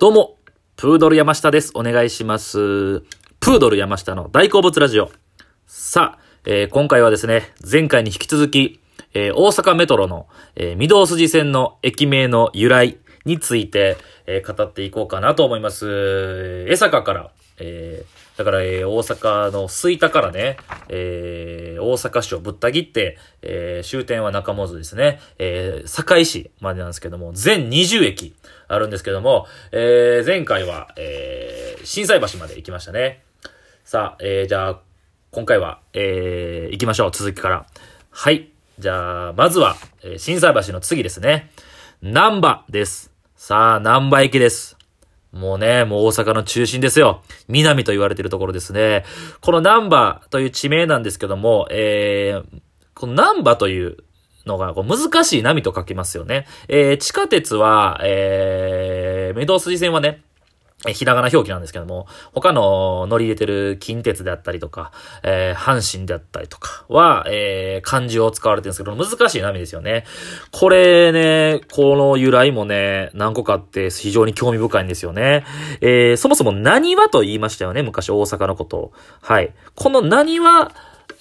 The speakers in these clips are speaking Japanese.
どうも、プードル山下です。お願いします。プードル山下の大好物ラジオ。さあ、えー今回はですね、前回に引き続き、えー大阪メトロの、えー御堂筋線の駅名の由来について、え語っていこうかなと思います。江坂から、えーだから、えー大阪の吹田からね、えー大阪市をぶった切って、えー終点は中本ですね、えー堺市までなんですけども、全20駅あるんですけども、えー前回は、えー震災橋まで行きましたね。さあ、えーじゃあ、今回は、えー行きましょう、続きから。はい。じゃあ、まずは、えー震災橋の次ですね。南波です。さあ、南波駅です。もうね、もう大阪の中心ですよ。南と言われているところですね。この南波という地名なんですけども、えー、この南波というのがこう難しい波と書きますよね。えー、地下鉄は、えー、御堂筋線はね、えひらがな表記なんですけども、他の乗り入れてる近鉄であったりとか、えー、阪神であったりとかは、えー、漢字を使われてるんですけど、難しい波ですよね。これね、この由来もね、何個かあって非常に興味深いんですよね。えー、そもそも何はと言いましたよね、昔大阪のことを。はい。この何は、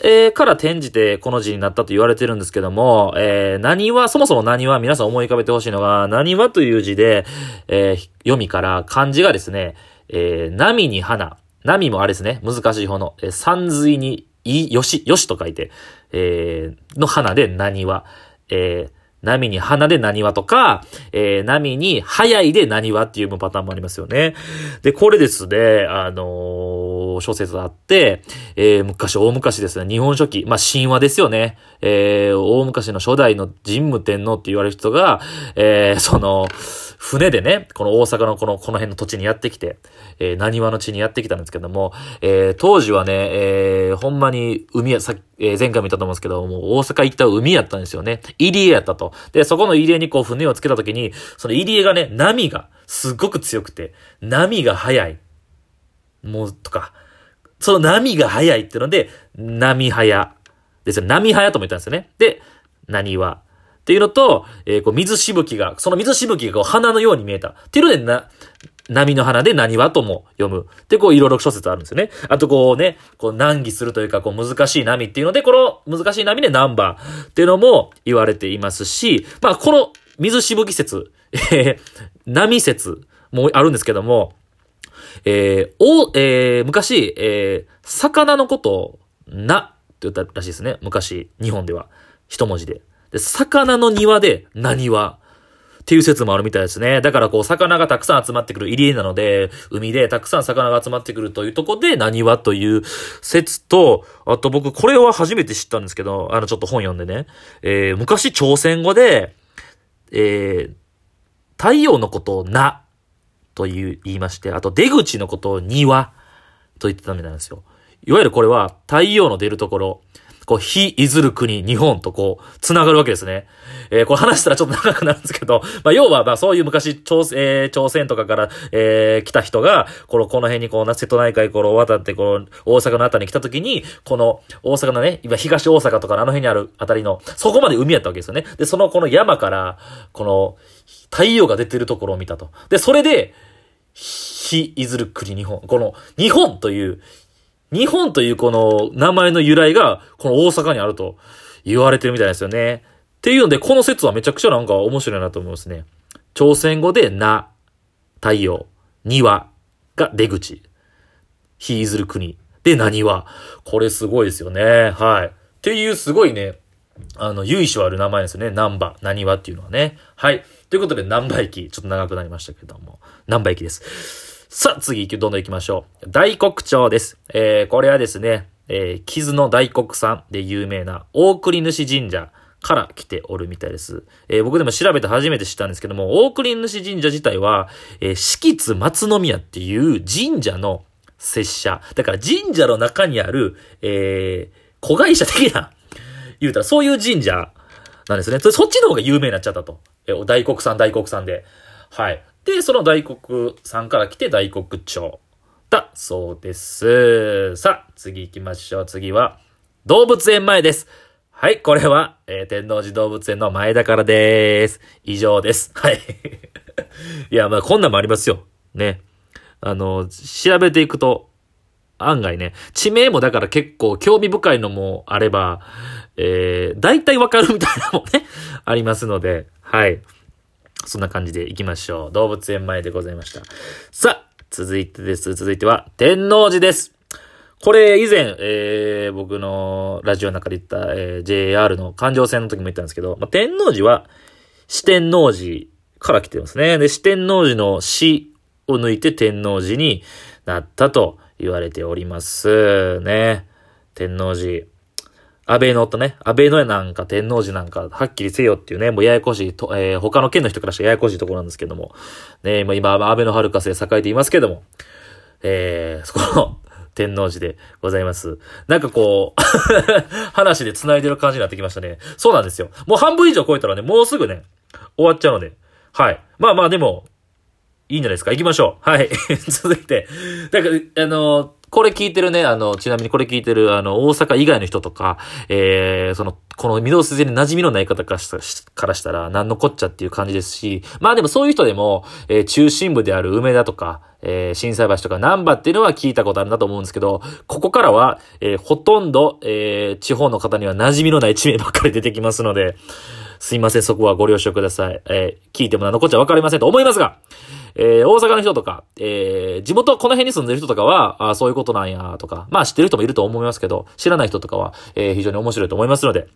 えー、から転じてこの字になったと言われてるんですけども、えー、何は、そもそも何は皆さん思い浮かべてほしいのが、何はという字で、えー、読みから漢字がですね、えー、波に花。波もあれですね、難しい方の、えー、山水に、い、よし、よしと書いて、えー、の花で何は。えー、波に花で何はとか、えー、波に早いで何はっていうパターンもありますよね。で、これですね、あのー諸説あって、えー、昔、大昔ですね、日本書紀、まあ、神話ですよね。えー、大昔の初代の神武天皇って言われる人が、えー、その、船でね、この大阪のこの、この辺の土地にやってきて、えー、何話の地にやってきたんですけども、えー、当時はね、えー、ほんまに海や、さえー前回も言ったと思うんですけど、もう大阪行った海やったんですよね。入江やったと。で、そこの入江にこう船をつけた時に、その入江がね、波がすっごく強くて、波が速い。もう、とか、その波が速いっていうので、波速ですよ。波速とも言ったんですよね。で、何は。っていうのと、えーこう水しぶきが、その水しぶきがこう花のように見えた。っていうので、な、波の花で何はとも読む。で、こういろいろ諸説あるんですよね。あとこうね、こう難儀するというか、こう難しい波っていうので、この難しい波でナンバーっていうのも言われていますし、まあこの水しぶき説、えー波説もあるんですけども、えー、お、えー、昔、えー、魚のことを、な、って言ったらしいですね。昔、日本では。一文字で。で、魚の庭で、なにわ。っていう説もあるみたいですね。だからこう、魚がたくさん集まってくる入り江なので、海でたくさん魚が集まってくるというとこで、なにわという説と、あと僕、これは初めて知ったんですけど、あの、ちょっと本読んでね。えー、昔、朝鮮語で、えー、太陽のことをな、という言いまして、あと出口のことを庭と言ってたみたいなんですよ。いわゆるこれは太陽の出るところ、こう、非いずる国、日本とこう、繋がるわけですね。えーこれ話したらちょっと長くなるんですけど、まあ、要は、まあ、そういう昔、朝、えー朝鮮とかから、えー来た人が、この、この辺にこう、瀬戸内海こう渡って、こう、大阪のあたりに来た時に、この、大阪のね、今、東大阪とかのあの辺にあるあたりの、そこまで海やったわけですよね。で、その、この山から、この、太陽が出てるところを見たと。で、それで、非いずる国日本。この、日本という、日本というこの名前の由来が、この大阪にあると言われてるみたいですよね。っていうので、この説はめちゃくちゃなんか面白いなと思いますね。朝鮮語でな、太陽、庭が出口。非いずる国。で、何は。これすごいですよね。はい。っていうすごいね、あの、由緒ある名前ですよね。ナンバ、何はっていうのはね。はい。ということで、ナンバ駅。ちょっと長くなりましたけども。ナンバ駅です。さあ、次、どんどん行きましょう。大黒町です。えー、これはですね、えー、傷の大黒さんで有名な大栗主神社から来ておるみたいです。えー、僕でも調べて初めて知ったんですけども、大栗主神社自体は、えー、敷津松宮っていう神社の拙者。だから神社の中にある、えー、子会社的な、言うたらそういう神社なんですね。そそっちの方が有名になっちゃったと。えー大黒さん、大黒さんで。はい。で、その大黒さんから来て大黒町だそうです。さあ、次行きましょう。次は、動物園前です。はい、これは、えー天王寺動物園の前だからです。以上です。はい。いや、まあ、こんなんもありますよ。ね。あの、調べていくと、案外ね、地名もだから結構興味深いのもあれば、えー、大体わかるみたいなのもね、ありますので、はい。そんな感じで行きましょう。動物園前でございました。さあ、続いてです。続いては、天王寺です。これ以前、えー、僕のラジオの中で言った、えー、JR の環状線の時も言ったんですけど、まあ、天王寺は四天王寺から来てますね。で、四天王寺の死を抜いて天王寺になったと言われておりますね。天王寺。安倍のとね、安倍のなんか天王寺なんか、はっきりせよっていうね、もうややこしいと、えー、他の県の人からしたらややこしいところなんですけども、ね、もう今、安倍のハルカスで栄えていますけども、えー、そこの、天王寺でございます。なんかこう 話で繋いでる感じになってきましたね。そうなんですよ。もう半分以上超えたらね、もうすぐね、終わっちゃうので。はい。まあまあでも、いいんじゃないですか。行きましょう。はい。続いて。だか、あのこれ聞いてるね、あの、ちなみにこれ聞いてる、あの、大阪以外の人とか、えー、その、この御堂筋に馴染みのない方からしたら、何のこっちゃっていう感じですし、まあでもそういう人でも、えー、中心部である梅田とか、えー、震災橋とか南波っていうのは聞いたことあるなと思うんですけど、ここからは、えー、ほとんど、えー、地方の方には馴染みのない地名ばっかり出てきますので、すいません、そこはご了承ください。えー、聞いても何のこっちゃわかりませんと思いますが、えー、大阪の人とか、えー、地元この辺に住んでる人とかは、あそういうことなんや、とか、まあ知ってる人もいると思いますけど、知らない人とかは、えー、非常に面白いと思いますので、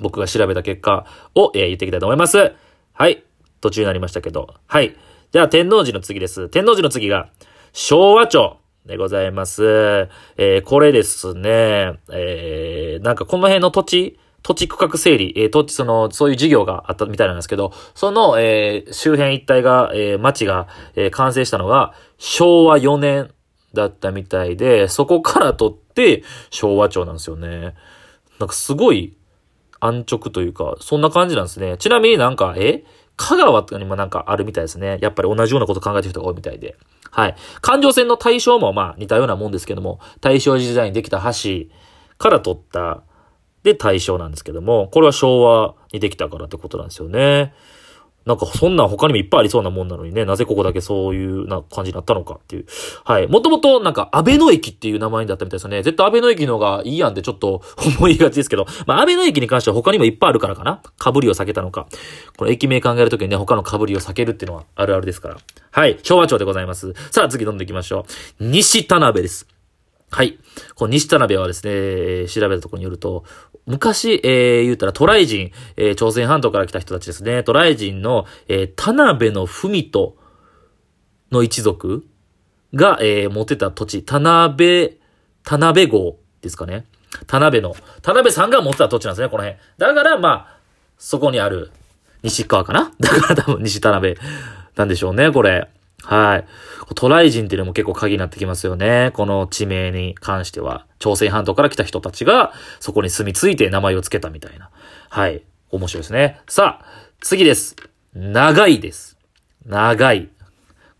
僕が調べた結果を、えー、言っていきたいと思います。はい。途中になりましたけど。はい。じゃあ、天王寺の次です。天王寺の次が、昭和町でございます。えー、これですね、えー、なんかこの辺の土地、土地区画整理、えー、土地、その、そういう事業があったみたいなんですけど、その、えー、周辺一帯が、えー、町が、えー、完成したのが、昭和4年だったみたいで、そこから取って、昭和町なんですよね。なんかすごい、安直というか、そんな感じなんですね。ちなみになんか、え香川とかにもなんかあるみたいですね。やっぱり同じようなこと考えてる人が多いみたいで。はい。環状線の対象もまあ似たようなもんですけども、大正時代にできた橋から取ったで対象なんですけども、これは昭和にできたからってことなんですよね。なんかそんなん他にもいっぱいありそうなもんなのにね、なぜここだけそういうな感じになったのかっていう。はい。もともとなんか安倍の駅っていう名前だったみたいですよね。絶対安倍の駅の方がいいやんってちょっと 思いがちですけど、まあ安倍の駅に関しては他にもいっぱいあるからかな。被りを避けたのか。この駅名考えるときにね、他の被りを避けるっていうのはあるあるですから。はい。昭和町でございます。さあ次どんどん行きましょう。西田辺です。はい。この西田辺はですね、調べたところによると、昔、えー、言うたらトライ人、えー、朝鮮半島から来た人たちですね。トライ人の、えー、田辺の文との一族が、えー、持ってた土地、田辺、田辺郷ですかね。田辺の、田辺さんが持ってた土地なんですね、この辺。だから、まあ、そこにある、西川かなだから多分西田辺なんでしょうね、これ。はい。トライ人っていうのも結構鍵になってきますよね。この地名に関しては。朝鮮半島から来た人たちが、そこに住み着いて名前を付けたみたいな。はい。面白いですね。さあ、次です。長いです。長い。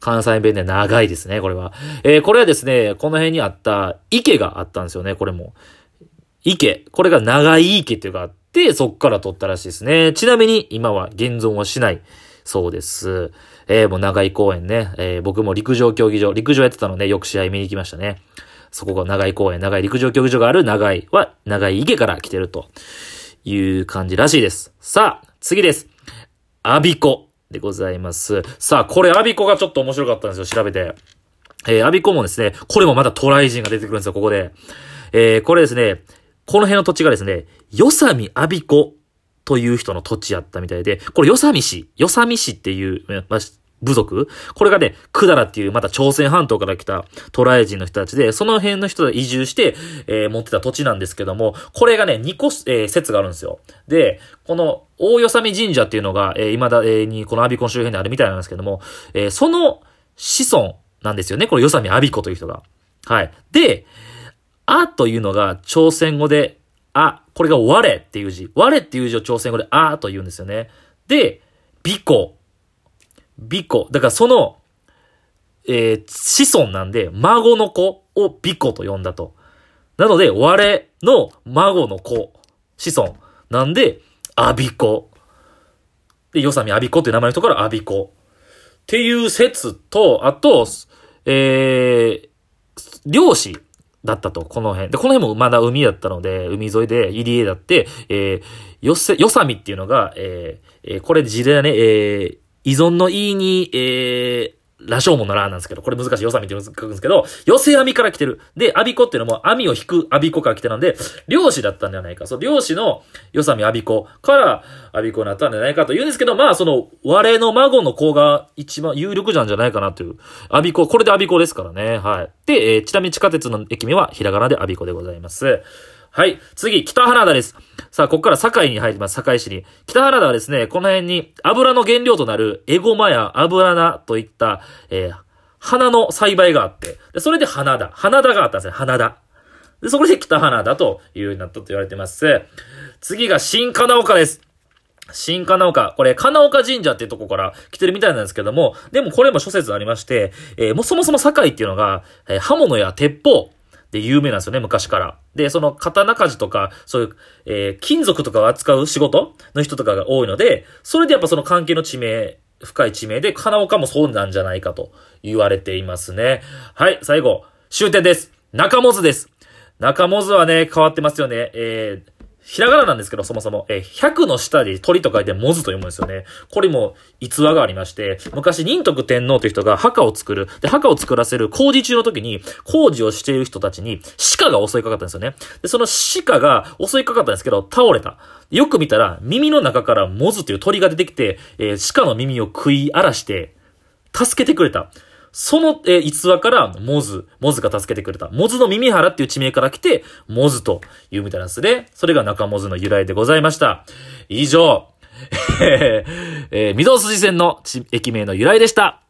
関西弁で長いですね、これは。えー、これはですね、この辺にあった池があったんですよね、これも。池。これが長い池っていうのがあって、そっから取ったらしいですね。ちなみに、今は現存はしない。そうです。えー、もう長井公園ね、えー、僕も陸上競技場、陸上やってたのでよく試合見に行きましたね。そこが長井公園、長井陸上競技場がある長井は、長井池から来てるという感じらしいです。さあ、次です。アビコでございます。さあ、これアビコがちょっと面白かったんですよ、調べて。えー、アビコもですね、これもまたトライ人が出てくるんですよ、ここで。えー、これですね、この辺の土地がですね、よさみアビコという人の土地やったみたいで、これ、よさみ市、よさみ市っていう、まあ、部族？これがね、クダラっていうまた朝鮮半島から来たトライ人の人たちで、その辺の人が移住して、えー、持ってた土地なんですけども、これがね、2個、えー、説があるんですよ。で、この大よさみ神社っていうのが、えー、未だ、えー、にこのアビコン周辺にあるみたいなんですけども、えー、その子孫なんですよね。これよさみアビコという人が。はい。で、あというのが朝鮮語であ、これが我っていう字。我っていう字を朝鮮語であと言うんですよね。で、美子。美子。だからその、えー、子孫なんで、孫の子を美子と呼んだと。なので、我の孫の子、子孫なんで、アビコ。で、よさみアビコっていう名前の人からアビコ。っていう説と、あと、えー、漁師だったと、この辺。で、この辺もまだ海だったので、海沿いで入り江だって、えー、よせ、よさみっていうのが、えー、えー、これ字でね、えー、依存の意に、えー、羅生門のラなんですけど、これ難しい。よさみって書くんですけど、寄せ網から来てる。で、アビコっていうのも網を引くアビコから来てるので、漁師だったんではないか。そう、漁師のよさみアビコからアビコになったんじゃないかと言うんですけど、まあ、その、我の孫の子が一番有力なんじゃないかなという。アビコ、これでアビコですからね。はい。で、えー、ちなみに地下鉄の駅名はひらがなでアビコでございます。はい。次、北原田です。さあ、ここから堺に入ります。堺市に。北原田はですね、この辺に油の原料となるエゴマや油菜といった、えー、花の栽培があって、でそれで花田。花田があったんですね。花田。で、そこで北花田というようになったと言われてます。次が新金岡です。新金岡。これ、金岡神社っていうとこから来てるみたいなんですけども、でもこれも諸説ありまして、えー、もそもそも堺っていうのが、えー、刃物や鉄砲、で有名なんですよね、昔から。で、その刀鍛冶とか、そういう、えー、金属とかを扱う仕事の人とかが多いので、それでやっぱその関係の地名、深い地名で、金岡もそうなんじゃないかと言われていますね。はい、最後、終点です。中本です。中本はね、変わってますよね。えー、ひらがななんですけど、そもそも、えー、100の下で鳥と書いて文字と読むんですよね。これも逸話がありまして、昔仁徳天皇という人が墓を作る。で、墓を作らせる工事中の時に、工事をしている人たちに鹿が襲いかかったんですよね。で、その鹿が襲いかかったんですけど、倒れた。よく見たら、耳の中からモズという鳥が出てきて、えー、鹿の耳を食い荒らして、助けてくれた。その、えー、逸話から、モズ、モズが助けてくれた。モズの耳原っていう地名から来て、モズというみたいなんですね。それが中モズの由来でございました。以上、えー、え、御堂筋線の駅名の由来でした。